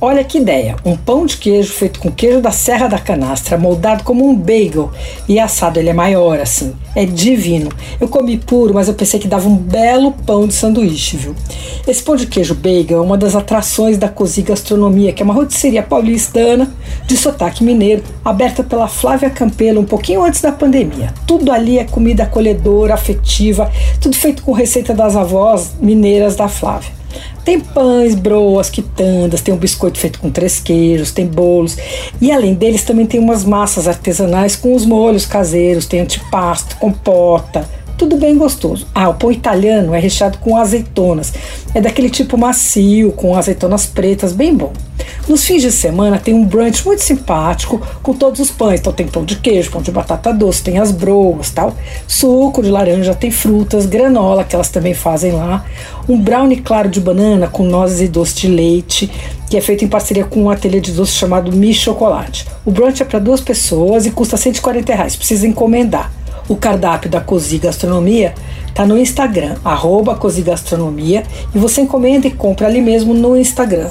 Olha que ideia! Um pão de queijo feito com queijo da Serra da Canastra, moldado como um bagel e assado ele é maior assim. É divino. Eu comi puro, mas eu pensei que dava um belo pão de sanduíche, viu? Esse pão de queijo bagel é uma das atrações da Cozi Gastronomia, que é uma rotisseria paulistana de sotaque mineiro, aberta pela Flávia Campelo um pouquinho antes da pandemia. Tudo ali é comida acolhedora, afetiva, tudo feito com receita das avós mineiras da Flávia. Tem pães, broas, quitandas, tem um biscoito feito com três queijos, tem bolos. E além deles também tem umas massas artesanais com os molhos caseiros, tem antipasto, compota, tudo bem gostoso. Ah, o pão italiano é recheado com azeitonas. É daquele tipo macio, com azeitonas pretas, bem bom. Nos fins de semana tem um brunch muito simpático com todos os pães. Então tem pão de queijo, pão de batata doce, tem as broas, tal. Suco de laranja, tem frutas, granola que elas também fazem lá. Um brownie claro de banana com nozes e doce de leite, que é feito em parceria com um ateliê de doce chamado Mi Chocolate. O brunch é para duas pessoas e custa 140 reais. Precisa encomendar. O cardápio da Cozi Gastronomia está no Instagram, arroba Cozi Gastronomia, e você encomenda e compra ali mesmo no Instagram.